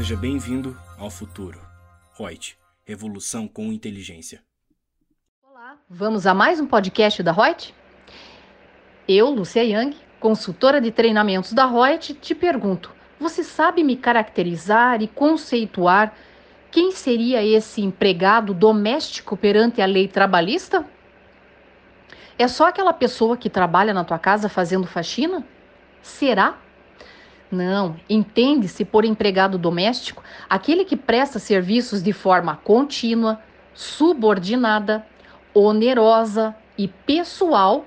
Seja bem-vindo ao futuro. Reut, revolução com inteligência. Olá, vamos a mais um podcast da Reut? Eu, Lucia Yang, consultora de treinamentos da Reut, te pergunto: você sabe me caracterizar e conceituar quem seria esse empregado doméstico perante a lei trabalhista? É só aquela pessoa que trabalha na tua casa fazendo faxina? Será? Não, entende-se por empregado doméstico aquele que presta serviços de forma contínua, subordinada, onerosa e pessoal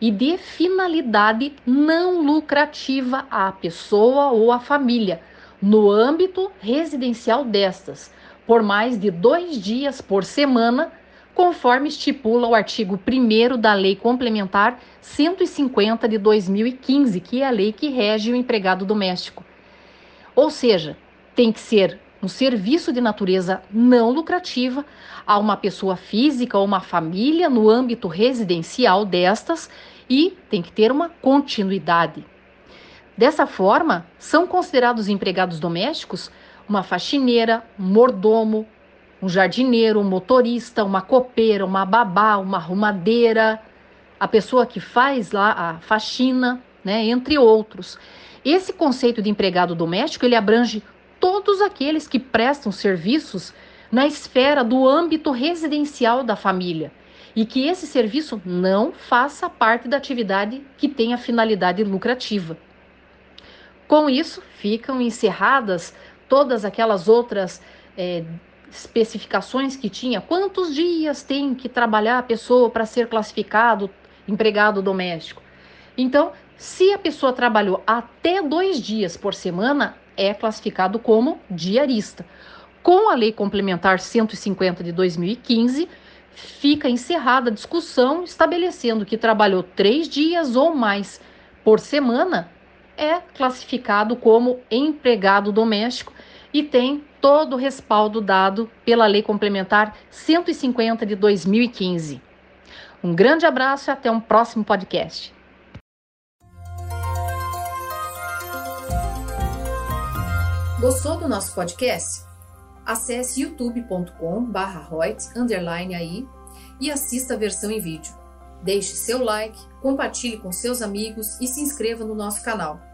e de finalidade não lucrativa à pessoa ou à família, no âmbito residencial destas, por mais de dois dias por semana, conforme estipula o artigo 1 da Lei Complementar 150 de 2015, que é a lei que rege o empregado doméstico. Ou seja, tem que ser um serviço de natureza não lucrativa a uma pessoa física ou uma família no âmbito residencial destas e tem que ter uma continuidade. Dessa forma, são considerados empregados domésticos uma faxineira, mordomo, um jardineiro, um motorista, uma copeira, uma babá, uma arrumadeira, a pessoa que faz lá a faxina, né, entre outros. Esse conceito de empregado doméstico, ele abrange todos aqueles que prestam serviços na esfera do âmbito residencial da família e que esse serviço não faça parte da atividade que tenha finalidade lucrativa. Com isso, ficam encerradas todas aquelas outras é, especificações que tinha. Quantos dias tem que trabalhar a pessoa para ser classificado empregado doméstico? Então, se a pessoa trabalhou até dois dias por semana, é classificado como diarista. Com a Lei Complementar 150 de 2015, fica encerrada a discussão estabelecendo que trabalhou três dias ou mais por semana é classificado como empregado doméstico e tem todo o respaldo dado pela Lei Complementar 150 de 2015. Um grande abraço e até um próximo podcast. Gostou do nosso podcast? Acesse youtube.com/royts_aí e assista a versão em vídeo. Deixe seu like, compartilhe com seus amigos e se inscreva no nosso canal.